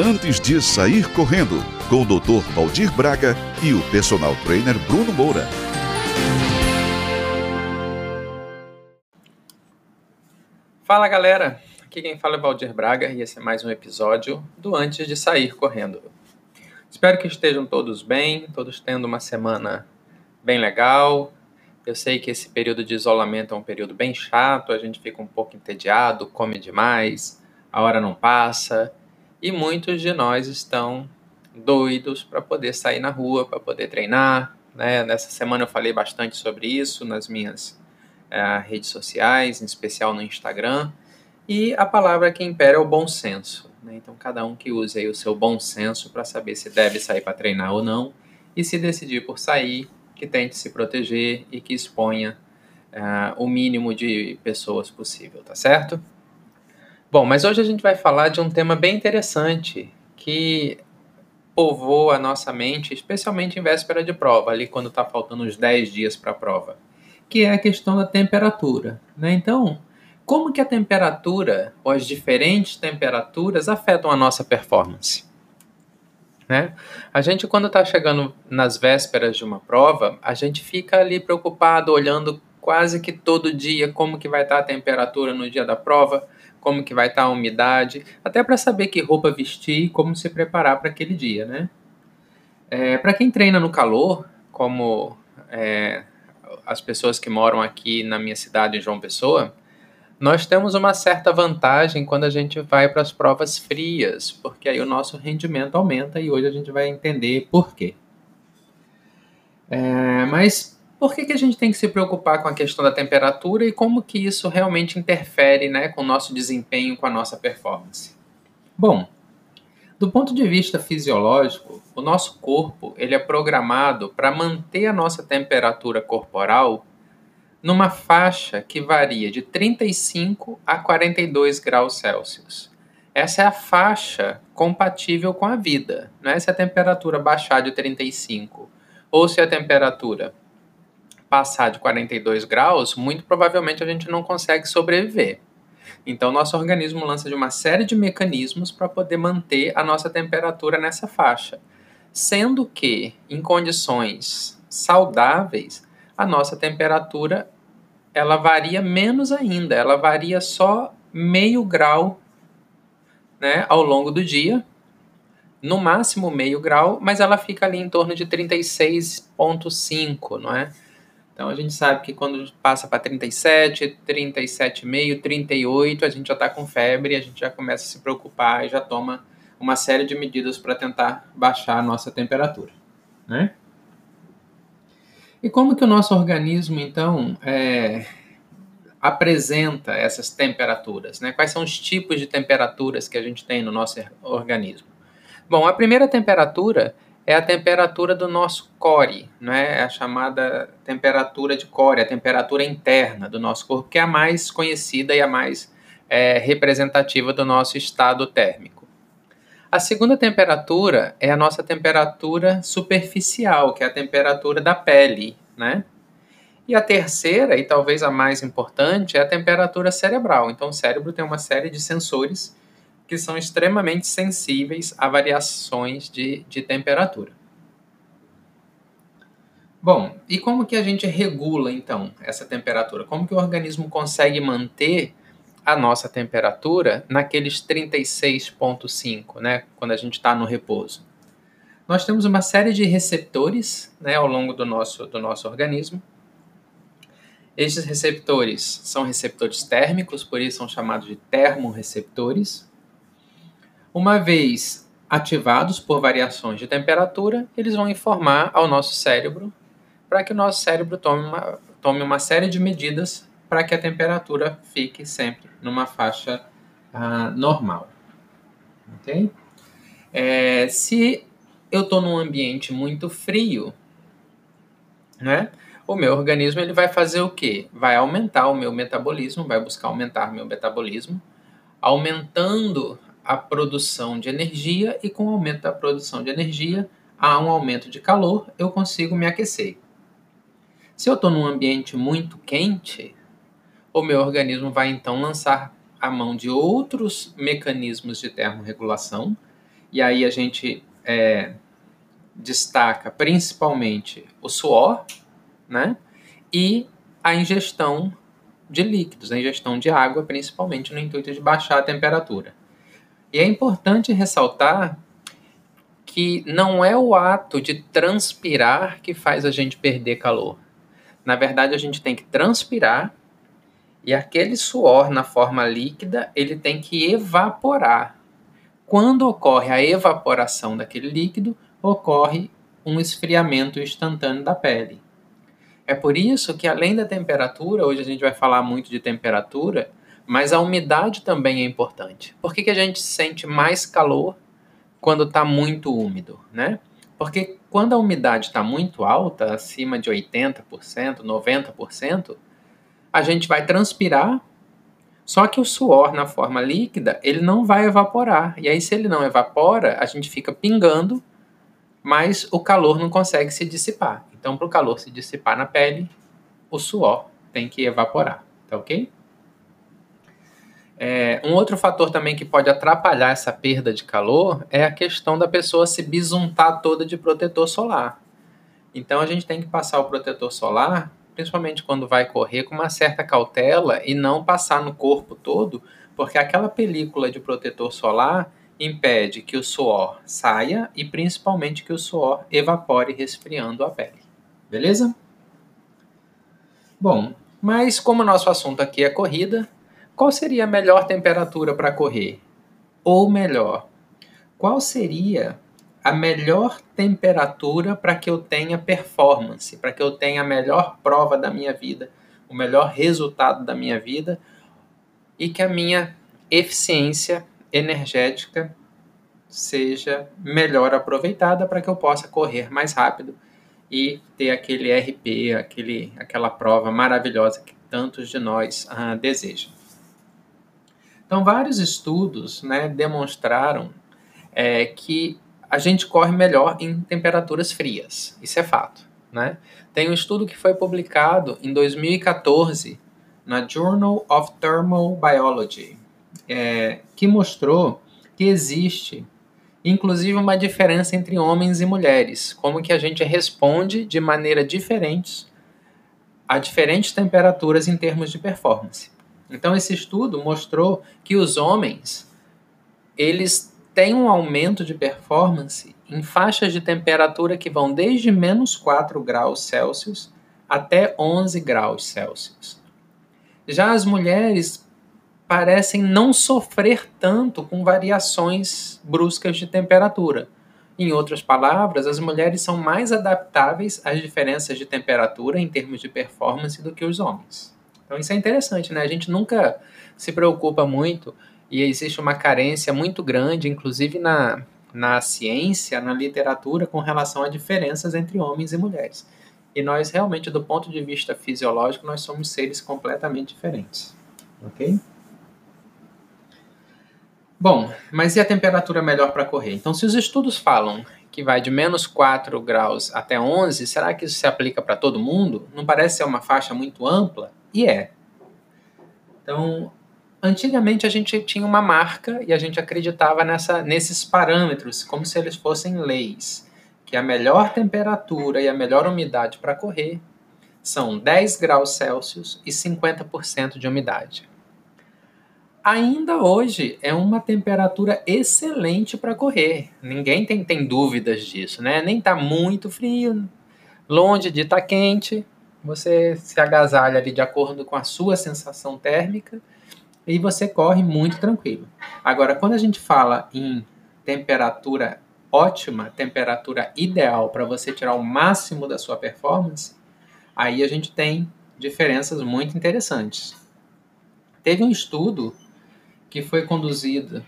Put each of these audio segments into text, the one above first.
Antes de sair correndo, com o Dr. Valdir Braga e o personal trainer Bruno Moura. Fala galera, aqui quem fala é Valdir Braga e esse é mais um episódio do Antes de Sair Correndo. Espero que estejam todos bem, todos tendo uma semana bem legal. Eu sei que esse período de isolamento é um período bem chato, a gente fica um pouco entediado, come demais, a hora não passa e muitos de nós estão doidos para poder sair na rua, para poder treinar. Né? Nessa semana eu falei bastante sobre isso nas minhas uh, redes sociais, em especial no Instagram. E a palavra que impera é o bom senso. Né? Então, cada um que use aí o seu bom senso para saber se deve sair para treinar ou não. E se decidir por sair, que tente se proteger e que exponha uh, o mínimo de pessoas possível, tá certo? Bom, mas hoje a gente vai falar de um tema bem interessante que povoa a nossa mente, especialmente em véspera de prova, ali quando está faltando uns 10 dias para a prova que é a questão da temperatura. Né? Então, como que a temperatura ou as diferentes temperaturas afetam a nossa performance? Né? A gente, quando está chegando nas vésperas de uma prova, a gente fica ali preocupado, olhando quase que todo dia como que vai estar tá a temperatura no dia da prova, como que vai estar tá a umidade, até para saber que roupa vestir e como se preparar para aquele dia, né? É, para quem treina no calor, como é, as pessoas que moram aqui na minha cidade, em João Pessoa, nós temos uma certa vantagem quando a gente vai para as provas frias, porque aí o nosso rendimento aumenta e hoje a gente vai entender por quê. É, mas por que, que a gente tem que se preocupar com a questão da temperatura e como que isso realmente interfere né, com o nosso desempenho, com a nossa performance? Bom, do ponto de vista fisiológico, o nosso corpo ele é programado para manter a nossa temperatura corporal numa faixa que varia de 35 a 42 graus Celsius. Essa é a faixa compatível com a vida. Não é se a temperatura baixar de 35 ou se a temperatura passar de 42 graus, muito provavelmente a gente não consegue sobreviver. Então, nosso organismo lança de uma série de mecanismos para poder manter a nossa temperatura nessa faixa. Sendo que, em condições saudáveis, a nossa temperatura ela varia menos ainda, ela varia só meio grau né, ao longo do dia, no máximo meio grau, mas ela fica ali em torno de 36,5, não é? Então a gente sabe que quando passa para 37, 37,5, 38, a gente já está com febre, a gente já começa a se preocupar e já toma uma série de medidas para tentar baixar a nossa temperatura, né? E como que o nosso organismo então é, apresenta essas temperaturas? Né? Quais são os tipos de temperaturas que a gente tem no nosso organismo? Bom, a primeira temperatura é a temperatura do nosso core, né? a chamada temperatura de core, a temperatura interna do nosso corpo, que é a mais conhecida e a mais é, representativa do nosso estado térmico. A segunda temperatura é a nossa temperatura superficial, que é a temperatura da pele, né? E a terceira, e talvez a mais importante, é a temperatura cerebral. Então, o cérebro tem uma série de sensores que são extremamente sensíveis a variações de, de temperatura. Bom, e como que a gente regula então essa temperatura? Como que o organismo consegue manter a nossa temperatura naqueles 36,5, né, quando a gente está no repouso? Nós temos uma série de receptores né, ao longo do nosso, do nosso organismo. Estes receptores são receptores térmicos, por isso são chamados de termorreceptores. Uma vez ativados por variações de temperatura, eles vão informar ao nosso cérebro para que o nosso cérebro tome uma, tome uma série de medidas para que a temperatura fique sempre numa faixa uh, normal. Ok? É, se eu estou num ambiente muito frio, né? O meu organismo ele vai fazer o quê? Vai aumentar o meu metabolismo, vai buscar aumentar meu metabolismo, aumentando a produção de energia e com o aumento da produção de energia, há um aumento de calor, eu consigo me aquecer. Se eu estou num ambiente muito quente, o meu organismo vai então lançar a mão de outros mecanismos de termorregulação E aí a gente é, destaca principalmente o suor, né? E a ingestão de líquidos, a ingestão de água, principalmente no intuito de baixar a temperatura. E é importante ressaltar que não é o ato de transpirar que faz a gente perder calor. Na verdade, a gente tem que transpirar e aquele suor na forma líquida, ele tem que evaporar. Quando ocorre a evaporação daquele líquido, ocorre um esfriamento instantâneo da pele. É por isso que, além da temperatura, hoje a gente vai falar muito de temperatura, mas a umidade também é importante. Por que, que a gente sente mais calor quando está muito úmido, né? Porque quando a umidade está muito alta, acima de 80%, 90%, a gente vai transpirar, só que o suor na forma líquida, ele não vai evaporar. E aí, se ele não evapora, a gente fica pingando, mas o calor não consegue se dissipar. Então, para o calor se dissipar na pele, o suor tem que evaporar, tá ok? É, um outro fator também que pode atrapalhar essa perda de calor é a questão da pessoa se bisuntar toda de protetor solar. Então a gente tem que passar o protetor solar, principalmente quando vai correr, com uma certa cautela e não passar no corpo todo, porque aquela película de protetor solar impede que o suor saia e principalmente que o suor evapore resfriando a pele. Beleza? Bom, mas como o nosso assunto aqui é corrida, qual seria a melhor temperatura para correr? Ou melhor, qual seria a melhor temperatura para que eu tenha performance, para que eu tenha a melhor prova da minha vida, o melhor resultado da minha vida e que a minha eficiência energética seja melhor aproveitada para que eu possa correr mais rápido e ter aquele RP, aquele, aquela prova maravilhosa que tantos de nós ah, desejam. Então, vários estudos né, demonstraram é, que a gente corre melhor em temperaturas frias. Isso é fato. Né? Tem um estudo que foi publicado em 2014 na Journal of Thermal Biology, é, que mostrou que existe, inclusive, uma diferença entre homens e mulheres, como que a gente responde de maneira diferente a diferentes temperaturas em termos de performance. Então esse estudo mostrou que os homens eles têm um aumento de performance em faixas de temperatura que vão desde menos 4 graus Celsius até 11 graus Celsius. Já as mulheres parecem não sofrer tanto com variações bruscas de temperatura. Em outras palavras, as mulheres são mais adaptáveis às diferenças de temperatura em termos de performance do que os homens. Então isso é interessante, né? A gente nunca se preocupa muito e existe uma carência muito grande, inclusive na, na ciência, na literatura, com relação a diferenças entre homens e mulheres. E nós realmente, do ponto de vista fisiológico, nós somos seres completamente diferentes. Ok? Bom, mas e a temperatura melhor para correr? Então, se os estudos falam que vai de menos 4 graus até 11, será que isso se aplica para todo mundo? Não parece ser uma faixa muito ampla? E é. Então, antigamente a gente tinha uma marca e a gente acreditava nessa, nesses parâmetros como se eles fossem leis, que a melhor temperatura e a melhor umidade para correr são 10 graus Celsius e 50% de umidade. Ainda hoje é uma temperatura excelente para correr. Ninguém tem, tem dúvidas disso, né? Nem está muito frio, longe de estar tá quente, você se agasalha ali de acordo com a sua sensação térmica e você corre muito tranquilo. Agora, quando a gente fala em temperatura ótima, temperatura ideal para você tirar o máximo da sua performance, aí a gente tem diferenças muito interessantes. Teve um estudo que foi conduzido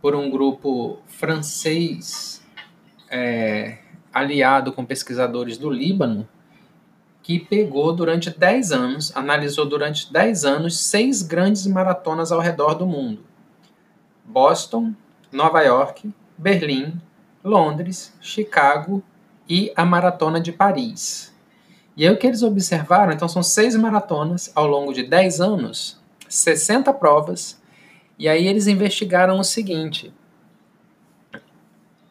por um grupo francês é, aliado com pesquisadores do Líbano, que pegou durante 10 anos, analisou durante 10 anos seis grandes maratonas ao redor do mundo: Boston, Nova York, Berlim, Londres, Chicago e a Maratona de Paris. E aí o que eles observaram, então são seis maratonas ao longo de 10 anos, 60 provas, e aí eles investigaram o seguinte: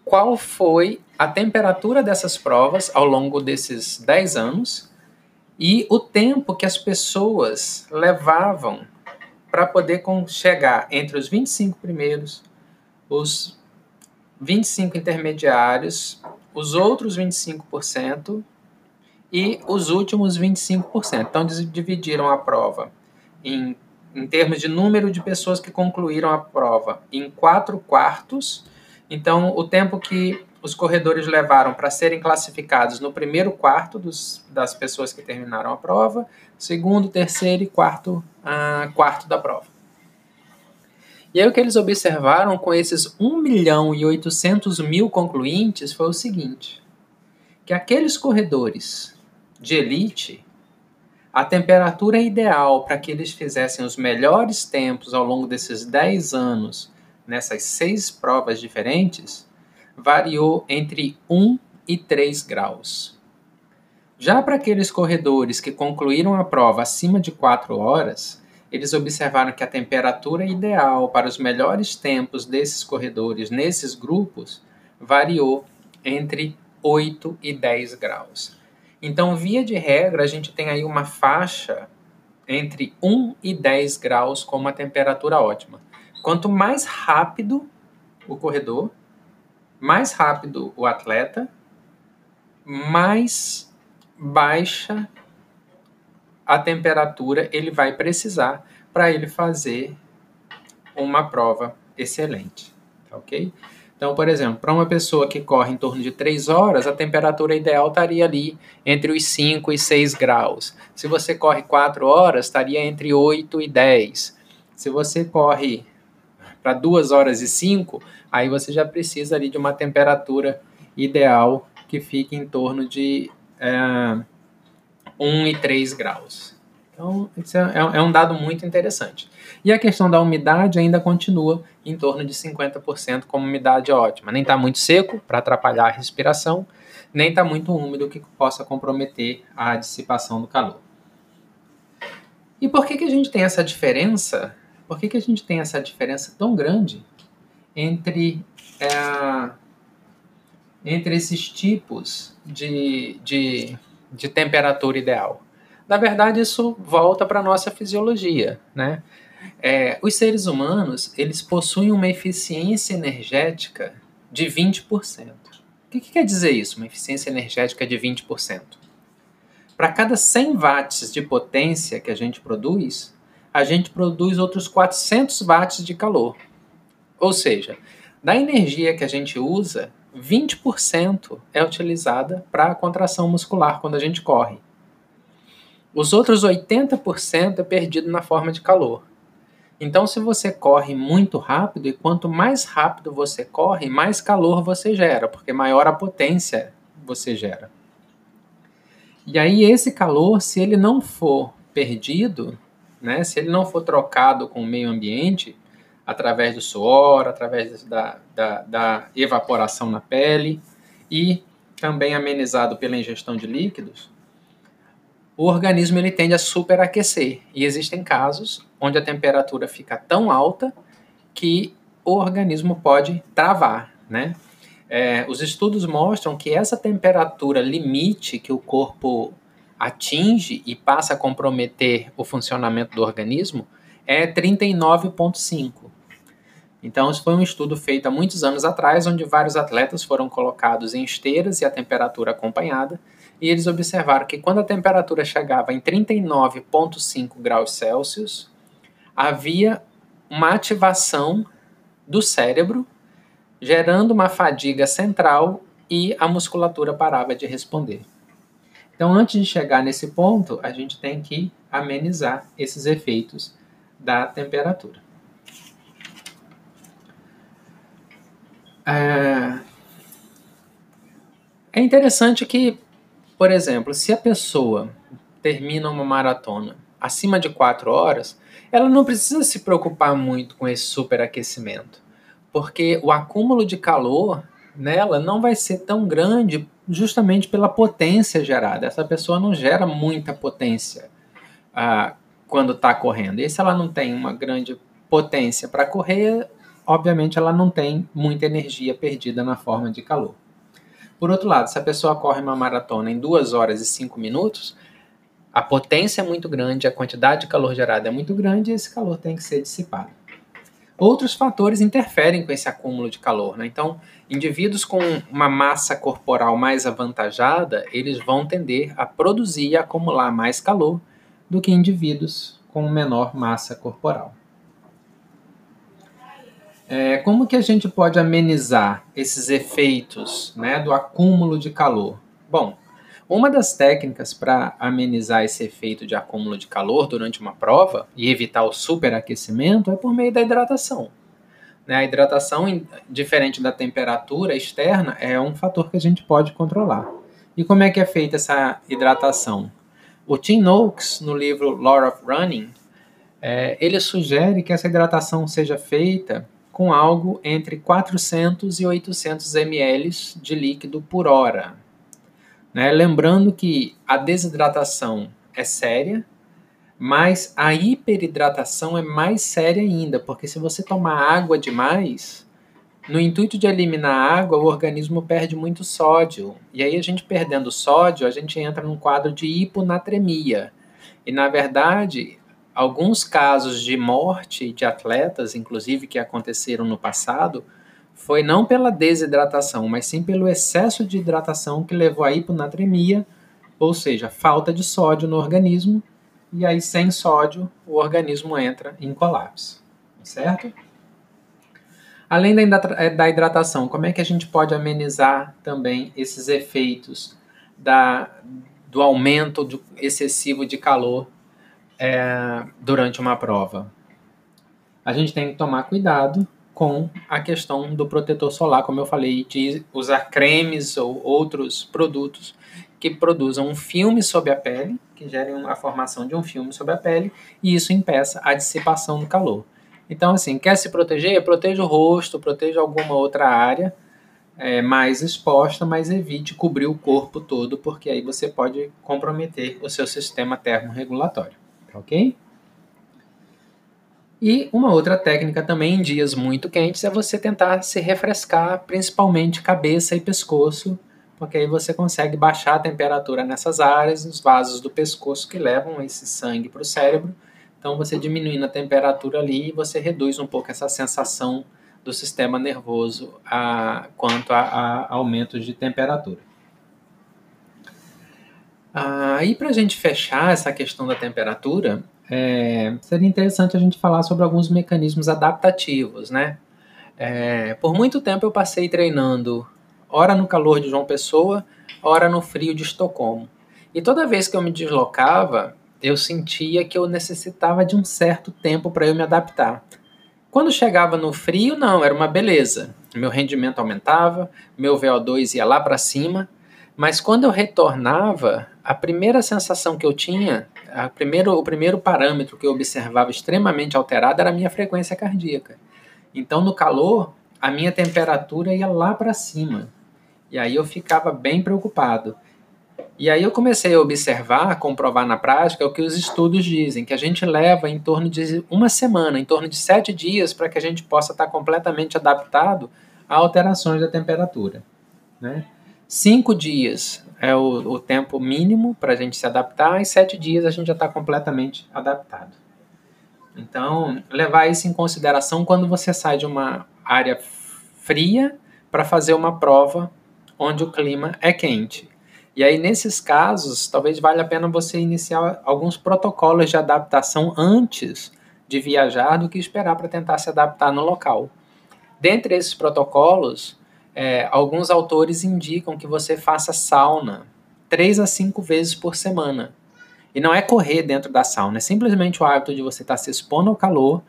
qual foi a temperatura dessas provas ao longo desses 10 anos e o tempo que as pessoas levavam para poder chegar entre os 25 primeiros, os 25 intermediários, os outros 25% e os últimos 25%. Então, dividiram a prova em, em termos de número de pessoas que concluíram a prova em quatro quartos. Então, o tempo que os corredores levaram para serem classificados no primeiro quarto dos, das pessoas que terminaram a prova, segundo, terceiro e quarto, uh, quarto da prova. E aí o que eles observaram com esses 1 milhão e 800 mil concluintes foi o seguinte, que aqueles corredores de elite, a temperatura ideal para que eles fizessem os melhores tempos ao longo desses 10 anos, nessas seis provas diferentes, variou entre 1 e 3 graus. Já para aqueles corredores que concluíram a prova acima de 4 horas, eles observaram que a temperatura ideal para os melhores tempos desses corredores nesses grupos variou entre 8 e 10 graus. Então, via de regra, a gente tem aí uma faixa entre 1 e 10 graus como a temperatura ótima. Quanto mais rápido o corredor, mais rápido o atleta, mais baixa a temperatura ele vai precisar para ele fazer uma prova excelente, tá ok? Então, por exemplo, para uma pessoa que corre em torno de 3 horas, a temperatura ideal estaria ali entre os 5 e 6 graus. Se você corre 4 horas, estaria entre 8 e 10. Se você corre para 2 horas e 5, aí você já precisa ali de uma temperatura ideal que fique em torno de é, 1 e 3 graus. Então, isso é, é, um dado muito interessante. E a questão da umidade ainda continua em torno de 50% como umidade ótima. Nem está muito seco para atrapalhar a respiração, nem está muito úmido que possa comprometer a dissipação do calor. E por que, que a gente tem essa diferença por que, que a gente tem essa diferença tão grande entre, é, entre esses tipos de, de, de temperatura ideal? Na verdade, isso volta para a nossa fisiologia, né? É, os seres humanos, eles possuem uma eficiência energética de 20%. O que, que quer dizer isso, uma eficiência energética de 20%? Para cada 100 watts de potência que a gente produz, a gente produz outros 400 watts de calor. Ou seja, da energia que a gente usa, 20% é utilizada para a contração muscular quando a gente corre. Os outros 80% é perdido na forma de calor. Então, se você corre muito rápido, e quanto mais rápido você corre, mais calor você gera, porque maior a potência você gera. E aí, esse calor, se ele não for perdido, né? Se ele não for trocado com o meio ambiente, através do suor, através da, da, da evaporação na pele e também amenizado pela ingestão de líquidos, o organismo ele tende a superaquecer. E existem casos onde a temperatura fica tão alta que o organismo pode travar, né? É, os estudos mostram que essa temperatura limite que o corpo atinge e passa a comprometer o funcionamento do organismo é 39,5. Então, isso foi um estudo feito há muitos anos atrás, onde vários atletas foram colocados em esteiras e a temperatura acompanhada, e eles observaram que quando a temperatura chegava em 39,5 graus Celsius, havia uma ativação do cérebro, gerando uma fadiga central e a musculatura parava de responder. Então, antes de chegar nesse ponto, a gente tem que amenizar esses efeitos da temperatura. É, é interessante que, por exemplo, se a pessoa termina uma maratona acima de 4 horas, ela não precisa se preocupar muito com esse superaquecimento, porque o acúmulo de calor nela não vai ser tão grande justamente pela potência gerada. Essa pessoa não gera muita potência ah, quando está correndo. E se ela não tem uma grande potência para correr, obviamente ela não tem muita energia perdida na forma de calor. Por outro lado, se a pessoa corre uma maratona em 2 horas e 5 minutos, a potência é muito grande, a quantidade de calor gerada é muito grande e esse calor tem que ser dissipado. Outros fatores interferem com esse acúmulo de calor. Né? Então, indivíduos com uma massa corporal mais avantajada, eles vão tender a produzir e acumular mais calor do que indivíduos com menor massa corporal. É, como que a gente pode amenizar esses efeitos né, do acúmulo de calor? Bom, uma das técnicas para amenizar esse efeito de acúmulo de calor durante uma prova e evitar o superaquecimento é por meio da hidratação. Né, a hidratação, diferente da temperatura externa, é um fator que a gente pode controlar. E como é que é feita essa hidratação? O Tim Noakes, no livro Law of Running, é, ele sugere que essa hidratação seja feita com algo entre 400 e 800 ml de líquido por hora. Né? Lembrando que a desidratação é séria, mas a hiperidratação é mais séria ainda, porque se você tomar água demais, no intuito de eliminar a água, o organismo perde muito sódio. E aí, a gente perdendo sódio, a gente entra num quadro de hiponatremia. E na verdade, alguns casos de morte de atletas, inclusive que aconteceram no passado, foi não pela desidratação, mas sim pelo excesso de hidratação que levou à hiponatremia, ou seja, falta de sódio no organismo, e aí sem sódio o organismo entra em colapso, certo? Além da hidratação, como é que a gente pode amenizar também esses efeitos da, do aumento do excessivo de calor é, durante uma prova. A gente tem que tomar cuidado com a questão do protetor solar, como eu falei, de usar cremes ou outros produtos que produzam um filme sobre a pele, que gerem a formação de um filme sobre a pele, e isso impeça a dissipação do calor. Então, assim, quer se proteger? Proteja o rosto, proteja alguma outra área é, mais exposta, mas evite cobrir o corpo todo, porque aí você pode comprometer o seu sistema termorregulatório ok? E uma outra técnica também em dias muito quentes é você tentar se refrescar, principalmente cabeça e pescoço, porque aí você consegue baixar a temperatura nessas áreas, nos vasos do pescoço que levam esse sangue para o cérebro. Então, você diminuindo a temperatura ali, você reduz um pouco essa sensação do sistema nervoso a, quanto a, a aumentos de temperatura. Aí, para a gente fechar essa questão da temperatura, é, seria interessante a gente falar sobre alguns mecanismos adaptativos, né? É, por muito tempo eu passei treinando, ora no calor de João Pessoa, ora no frio de Estocolmo. E toda vez que eu me deslocava, eu sentia que eu necessitava de um certo tempo para eu me adaptar. Quando chegava no frio, não, era uma beleza. Meu rendimento aumentava, meu VO2 ia lá para cima, mas quando eu retornava, a primeira sensação que eu tinha, a primeiro, o primeiro parâmetro que eu observava extremamente alterado era a minha frequência cardíaca. Então, no calor, a minha temperatura ia lá para cima. E aí eu ficava bem preocupado. E aí eu comecei a observar, comprovar na prática o que os estudos dizem, que a gente leva em torno de uma semana, em torno de sete dias, para que a gente possa estar completamente adaptado a alterações da temperatura. Né? Cinco dias é o, o tempo mínimo para a gente se adaptar, e sete dias a gente já está completamente adaptado. Então, levar isso em consideração quando você sai de uma área fria para fazer uma prova onde o clima é quente. E aí, nesses casos, talvez valha a pena você iniciar alguns protocolos de adaptação antes de viajar do que esperar para tentar se adaptar no local. Dentre esses protocolos, é, alguns autores indicam que você faça sauna três a cinco vezes por semana. E não é correr dentro da sauna, é simplesmente o hábito de você estar tá se expondo ao calor.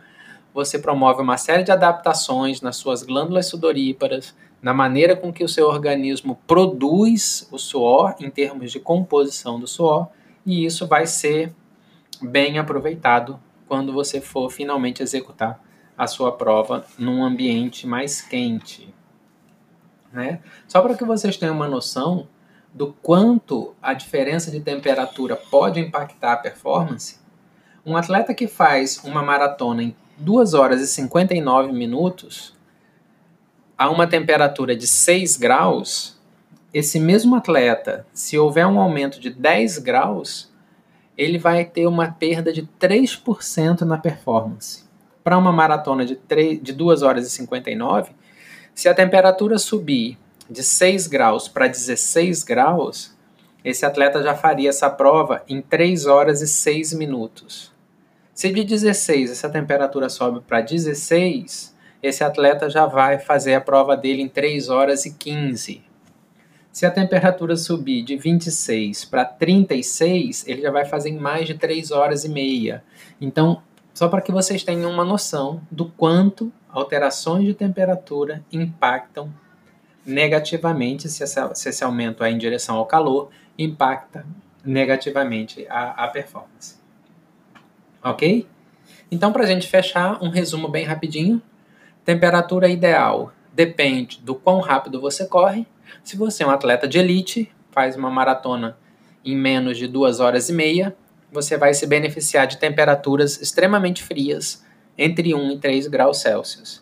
Você promove uma série de adaptações nas suas glândulas sudoríparas, na maneira com que o seu organismo produz o suor, em termos de composição do suor, e isso vai ser bem aproveitado quando você for finalmente executar a sua prova num ambiente mais quente. Né? Só para que vocês tenham uma noção do quanto a diferença de temperatura pode impactar a performance, um atleta que faz uma maratona em 2 horas e 59 minutos a uma temperatura de 6 graus, esse mesmo atleta, se houver um aumento de 10 graus, ele vai ter uma perda de 3% na performance. Para uma maratona de, 3, de 2 horas e 59, se a temperatura subir de 6 graus para 16 graus, esse atleta já faria essa prova em 3 horas e 6 minutos. Se de 16 essa temperatura sobe para 16, esse atleta já vai fazer a prova dele em 3 horas e 15. Se a temperatura subir de 26 para 36, ele já vai fazer em mais de 3 horas e meia. Então, só para que vocês tenham uma noção do quanto alterações de temperatura impactam negativamente, se, essa, se esse aumento é em direção ao calor, impacta negativamente a, a performance. Ok? Então, para a gente fechar, um resumo bem rapidinho. Temperatura ideal depende do quão rápido você corre. Se você é um atleta de elite, faz uma maratona em menos de duas horas e meia, você vai se beneficiar de temperaturas extremamente frias, entre 1 e 3 graus Celsius.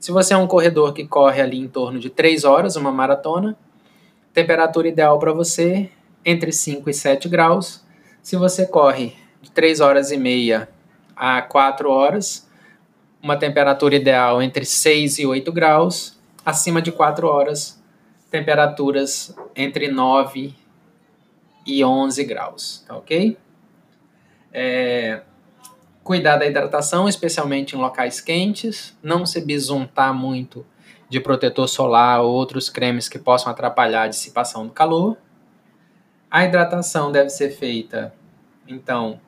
Se você é um corredor que corre ali em torno de 3 horas, uma maratona, temperatura ideal para você entre 5 e 7 graus. Se você corre de 3 horas e meia a 4 horas, uma temperatura ideal entre 6 e 8 graus. Acima de 4 horas, temperaturas entre 9 e 11 graus, tá ok? É, cuidar da hidratação, especialmente em locais quentes, não se bisuntar muito de protetor solar ou outros cremes que possam atrapalhar a dissipação do calor. A hidratação deve ser feita, então,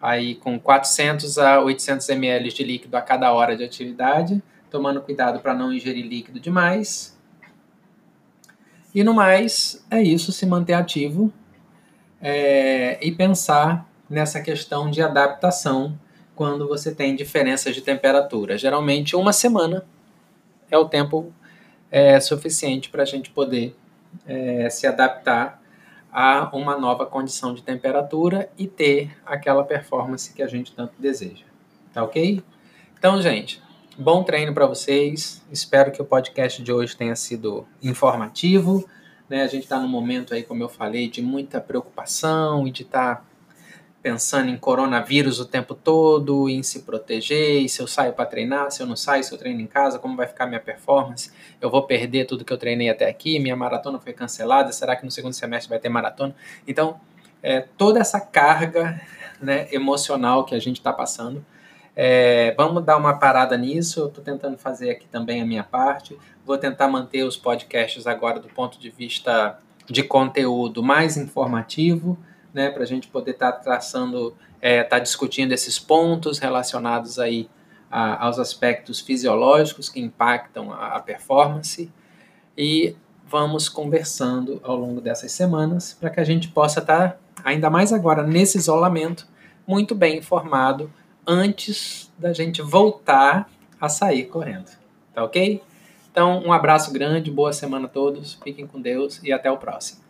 aí com 400 a 800 ml de líquido a cada hora de atividade, tomando cuidado para não ingerir líquido demais. E no mais, é isso, se manter ativo é, e pensar nessa questão de adaptação quando você tem diferenças de temperatura. Geralmente, uma semana é o tempo é, suficiente para a gente poder é, se adaptar a uma nova condição de temperatura e ter aquela performance que a gente tanto deseja. Tá ok? Então, gente, bom treino para vocês. Espero que o podcast de hoje tenha sido informativo. Né? A gente está num momento aí, como eu falei, de muita preocupação e de estar tá pensando em coronavírus o tempo todo, em se proteger, e se eu saio para treinar, se eu não saio, se eu treino em casa, como vai ficar minha performance? Eu vou perder tudo que eu treinei até aqui, minha maratona foi cancelada, será que no segundo semestre vai ter maratona? Então, é, toda essa carga né, emocional que a gente está passando, é, vamos dar uma parada nisso. Eu estou tentando fazer aqui também a minha parte. Vou tentar manter os podcasts agora do ponto de vista de conteúdo mais informativo né, para a gente poder estar tá traçando, estar é, tá discutindo esses pontos relacionados aí a, aos aspectos fisiológicos que impactam a, a performance e vamos conversando ao longo dessas semanas para que a gente possa estar, tá, ainda mais agora nesse isolamento, muito bem informado antes da gente voltar a sair correndo. Tá ok? Então, um abraço grande, boa semana a todos, fiquem com Deus e até o próximo.